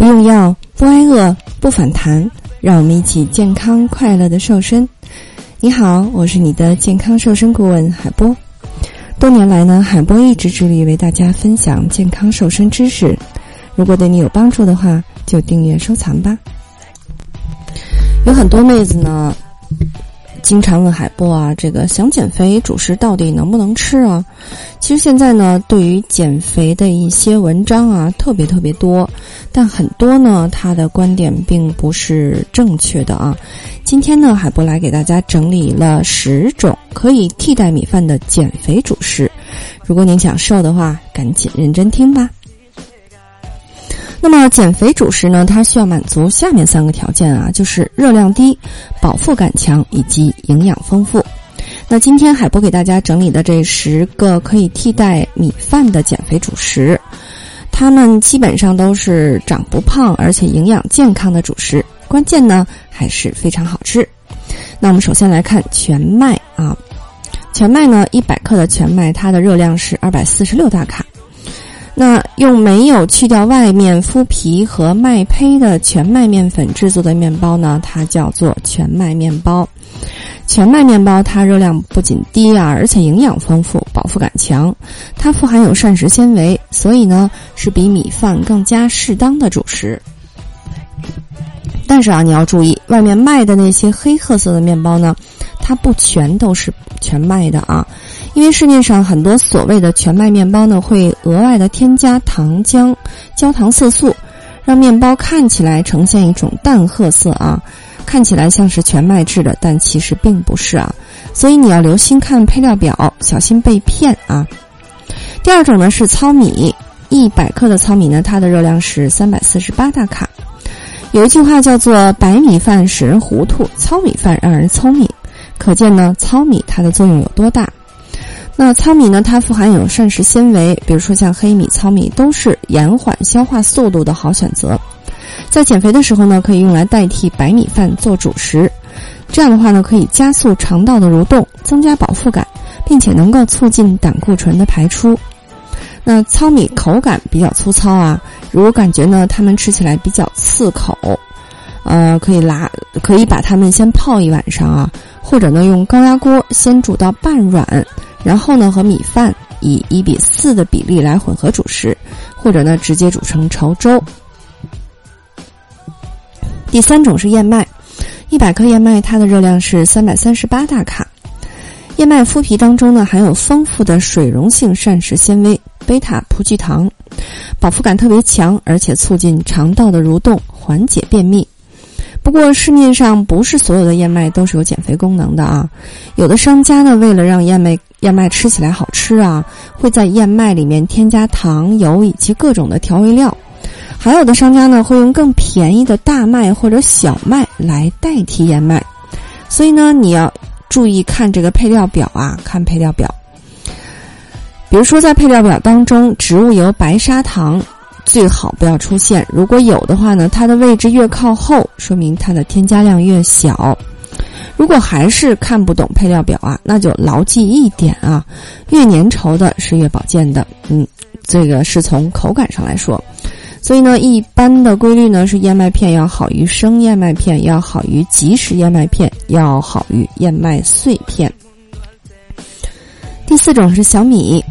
不用药，不挨饿，不反弹，让我们一起健康快乐的瘦身。你好，我是你的健康瘦身顾问海波。多年来呢，海波一直致力于为大家分享健康瘦身知识。如果对你有帮助的话，就订阅收藏吧。有很多妹子呢。经常问海波啊，这个想减肥主食到底能不能吃啊？其实现在呢，对于减肥的一些文章啊，特别特别多，但很多呢，他的观点并不是正确的啊。今天呢，海波来给大家整理了十种可以替代米饭的减肥主食。如果您想瘦的话，赶紧认真听吧。那么减肥主食呢？它需要满足下面三个条件啊，就是热量低、饱腹感强以及营养丰富。那今天海波给大家整理的这十个可以替代米饭的减肥主食，它们基本上都是长不胖而且营养健康的主食。关键呢还是非常好吃。那我们首先来看全麦啊，全麦呢一百克的全麦，它的热量是二百四十六大卡。那用没有去掉外面麸皮和麦胚的全麦面粉制作的面包呢？它叫做全麦面包。全麦面包它热量不仅低啊，而且营养丰富，饱腹感强。它富含有膳食纤维，所以呢是比米饭更加适当的主食。但是啊，你要注意，外面卖的那些黑褐色的面包呢，它不全都是全麦的啊。因为市面上很多所谓的全麦面包呢，会额外的添加糖浆、焦糖色素，让面包看起来呈现一种淡褐色啊，看起来像是全麦制的，但其实并不是啊。所以你要留心看配料表，小心被骗啊。第二种呢是糙米，一百克的糙米呢，它的热量是三百四十八大卡。有一句话叫做“白米饭使人糊涂，糙米饭让人聪明”，可见呢糙米它的作用有多大。那糙米呢？它富含有膳食纤维，比如说像黑米、糙米都是延缓消化速度的好选择。在减肥的时候呢，可以用来代替白米饭做主食。这样的话呢，可以加速肠道的蠕动，增加饱腹感，并且能够促进胆固醇的排出。那糙米口感比较粗糙啊，如果感觉呢它们吃起来比较刺口，呃，可以拿可以把它们先泡一晚上啊，或者呢用高压锅先煮到半软。然后呢，和米饭以一比四的比例来混合主食，或者呢直接煮成稠粥。第三种是燕麦，一百克燕麦它的热量是三百三十八大卡。燕麦麸皮当中呢含有丰富的水溶性膳食纤维贝塔葡聚糖，饱腹感特别强，而且促进肠道的蠕动，缓解便秘。不过市面上不是所有的燕麦都是有减肥功能的啊，有的商家呢为了让燕麦燕麦吃起来好吃啊，会在燕麦里面添加糖、油以及各种的调味料，还有的商家呢会用更便宜的大麦或者小麦来代替燕麦，所以呢你要注意看这个配料表啊，看配料表，比如说在配料表当中，植物油白砂糖。最好不要出现，如果有的话呢，它的位置越靠后，说明它的添加量越小。如果还是看不懂配料表啊，那就牢记一点啊，越粘稠的是越保健的。嗯，这个是从口感上来说。所以呢，一般的规律呢是燕麦片要好于生燕麦片，要好于即食燕麦片，要好于燕麦碎片。第四种是小米。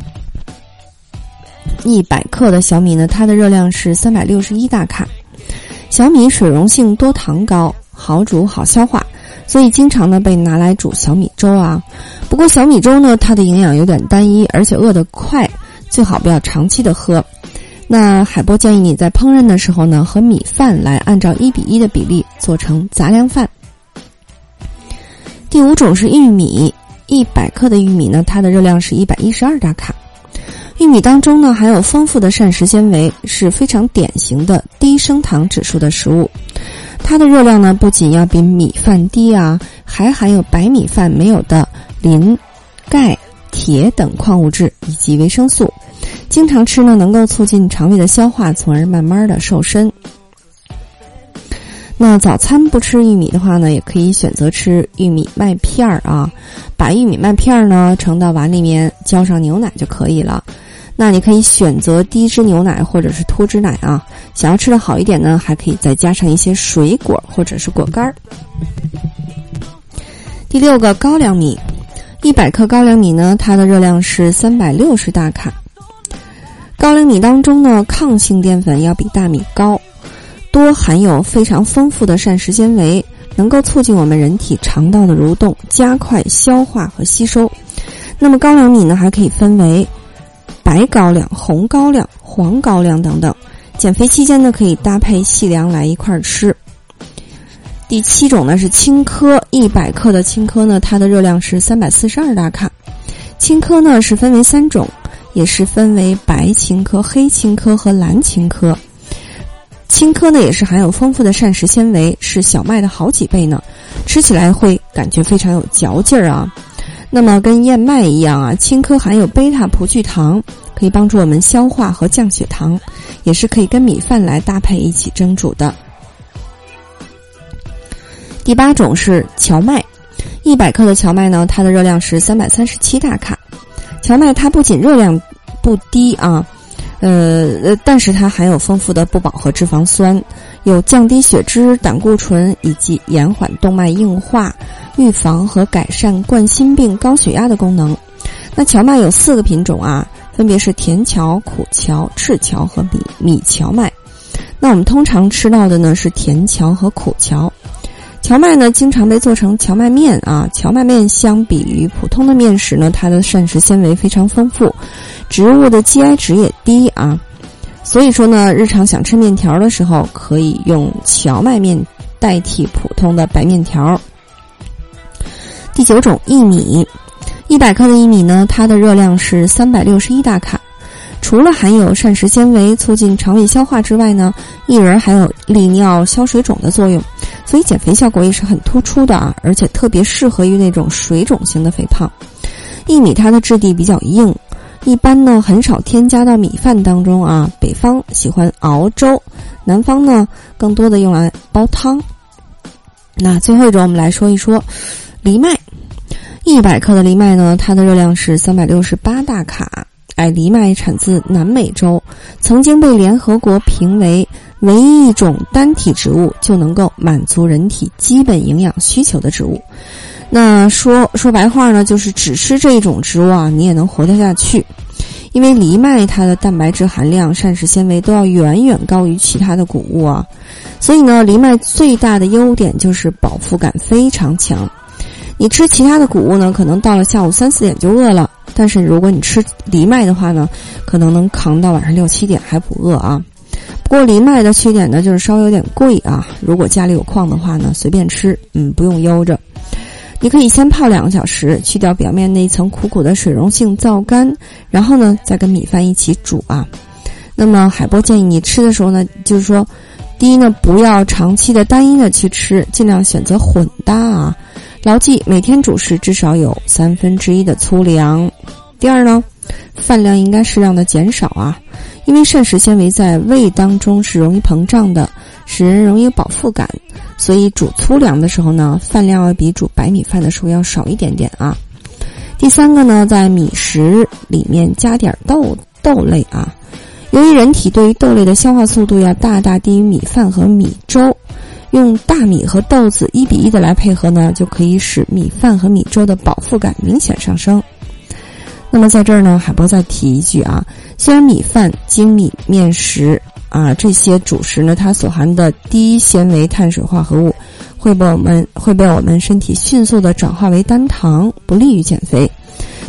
一百克的小米呢，它的热量是三百六十一大卡。小米水溶性多糖高，好煮好消化，所以经常呢被拿来煮小米粥啊。不过小米粥呢，它的营养有点单一，而且饿得快，最好不要长期的喝。那海波建议你在烹饪的时候呢，和米饭来按照一比一的比例做成杂粮饭。第五种是玉米，一百克的玉米呢，它的热量是一百一十二大卡。玉米当中呢含有丰富的膳食纤维，是非常典型的低升糖指数的食物。它的热量呢不仅要比米饭低啊，还含有白米饭没有的磷、钙、铁等矿物质以及维生素。经常吃呢能够促进肠胃的消化，从而慢慢的瘦身。那早餐不吃玉米的话呢，也可以选择吃玉米麦片儿啊，把玉米麦片儿呢盛到碗里面，浇上牛奶就可以了。那你可以选择低脂牛奶或者是脱脂奶啊。想要吃的好一点呢，还可以再加上一些水果或者是果干儿。第六个高粱米，一百克高粱米呢，它的热量是三百六十大卡。高粱米当中呢，抗性淀粉要比大米高，多含有非常丰富的膳食纤维，能够促进我们人体肠道的蠕动，加快消化和吸收。那么高粱米呢，还可以分为。白高粱、红高粱、黄高粱等等，减肥期间呢可以搭配细粮来一块儿吃。第七种呢是青稞，一百克的青稞呢，它的热量是三百四十二大卡。青稞呢是分为三种，也是分为白青稞、黑青稞和蓝青稞。青稞呢也是含有丰富的膳食纤维，是小麦的好几倍呢，吃起来会感觉非常有嚼劲儿啊。那么跟燕麦一样啊，青稞含有贝塔葡聚糖，可以帮助我们消化和降血糖，也是可以跟米饭来搭配一起蒸煮的。第八种是荞麦，一百克的荞麦呢，它的热量是三百三十七大卡。荞麦它不仅热量不低啊，呃，但是它含有丰富的不饱和脂肪酸，有降低血脂、胆固醇以及延缓动脉硬化。预防和改善冠心病、高血压的功能。那荞麦有四个品种啊，分别是甜荞、苦荞、赤荞和米米荞麦。那我们通常吃到的呢是甜荞和苦荞。荞麦呢经常被做成荞麦面啊。荞麦面相比于普通的面食呢，它的膳食纤维非常丰富，植物的 GI 值也低啊。所以说呢，日常想吃面条的时候，可以用荞麦面代替普通的白面条。第九种薏米，一百克的薏米呢，它的热量是三百六十一大卡。除了含有膳食纤维，促进肠胃消化之外呢，薏仁还有利尿、消水肿的作用，所以减肥效果也是很突出的啊！而且特别适合于那种水肿型的肥胖。薏米它的质地比较硬，一般呢很少添加到米饭当中啊。北方喜欢熬粥，南方呢更多的用来煲汤。那最后一种，我们来说一说藜麦。一百克的藜麦呢，它的热量是三百六十八大卡。哎，藜麦产自南美洲，曾经被联合国评为唯一一种单体植物就能够满足人体基本营养需求的植物。那说说白话呢，就是只吃这一种植物啊，你也能活得下去。因为藜麦它的蛋白质含量、膳食纤维都要远远高于其他的谷物啊，所以呢，藜麦最大的优点就是饱腹感非常强。你吃其他的谷物呢，可能到了下午三四点就饿了；但是如果你吃藜麦的话呢，可能能扛到晚上六七点还不饿啊。不过藜麦的缺点呢，就是稍微有点贵啊。如果家里有矿的话呢，随便吃，嗯，不用悠着。你可以先泡两个小时，去掉表面那一层苦苦的水溶性，皂苷，然后呢，再跟米饭一起煮啊。那么海波建议你吃的时候呢，就是说，第一呢，不要长期的单一的去吃，尽量选择混搭啊。牢记每天主食至少有三分之一的粗粮。第二呢，饭量应该适量的减少啊，因为膳食纤维在胃当中是容易膨胀的，使人容易有饱腹感，所以煮粗粮的时候呢，饭量要比煮白米饭的时候要少一点点啊。第三个呢，在米食里面加点豆豆类啊，由于人体对于豆类的消化速度要大大低于米饭和米粥。用大米和豆子一比一的来配合呢，就可以使米饭和米粥的饱腹感明显上升。那么在这儿呢，海波再提一句啊，虽然米饭、精米面食啊这些主食呢，它所含的低纤维碳水化合物会被我们会被我们身体迅速的转化为单糖，不利于减肥。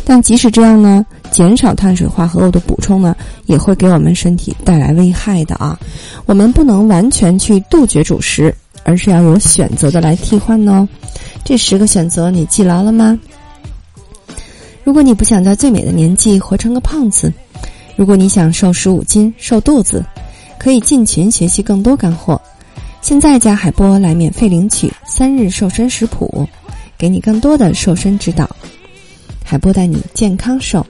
但即使这样呢，减少碳水化合物的补充呢，也会给我们身体带来危害的啊。我们不能完全去杜绝主食。而是要有选择的来替换哦。这十个选择你记牢了吗？如果你不想在最美的年纪活成个胖子，如果你想瘦十五斤瘦肚子，可以进群学习更多干货。现在加海波来免费领取三日瘦身食谱，给你更多的瘦身指导。海波带你健康瘦。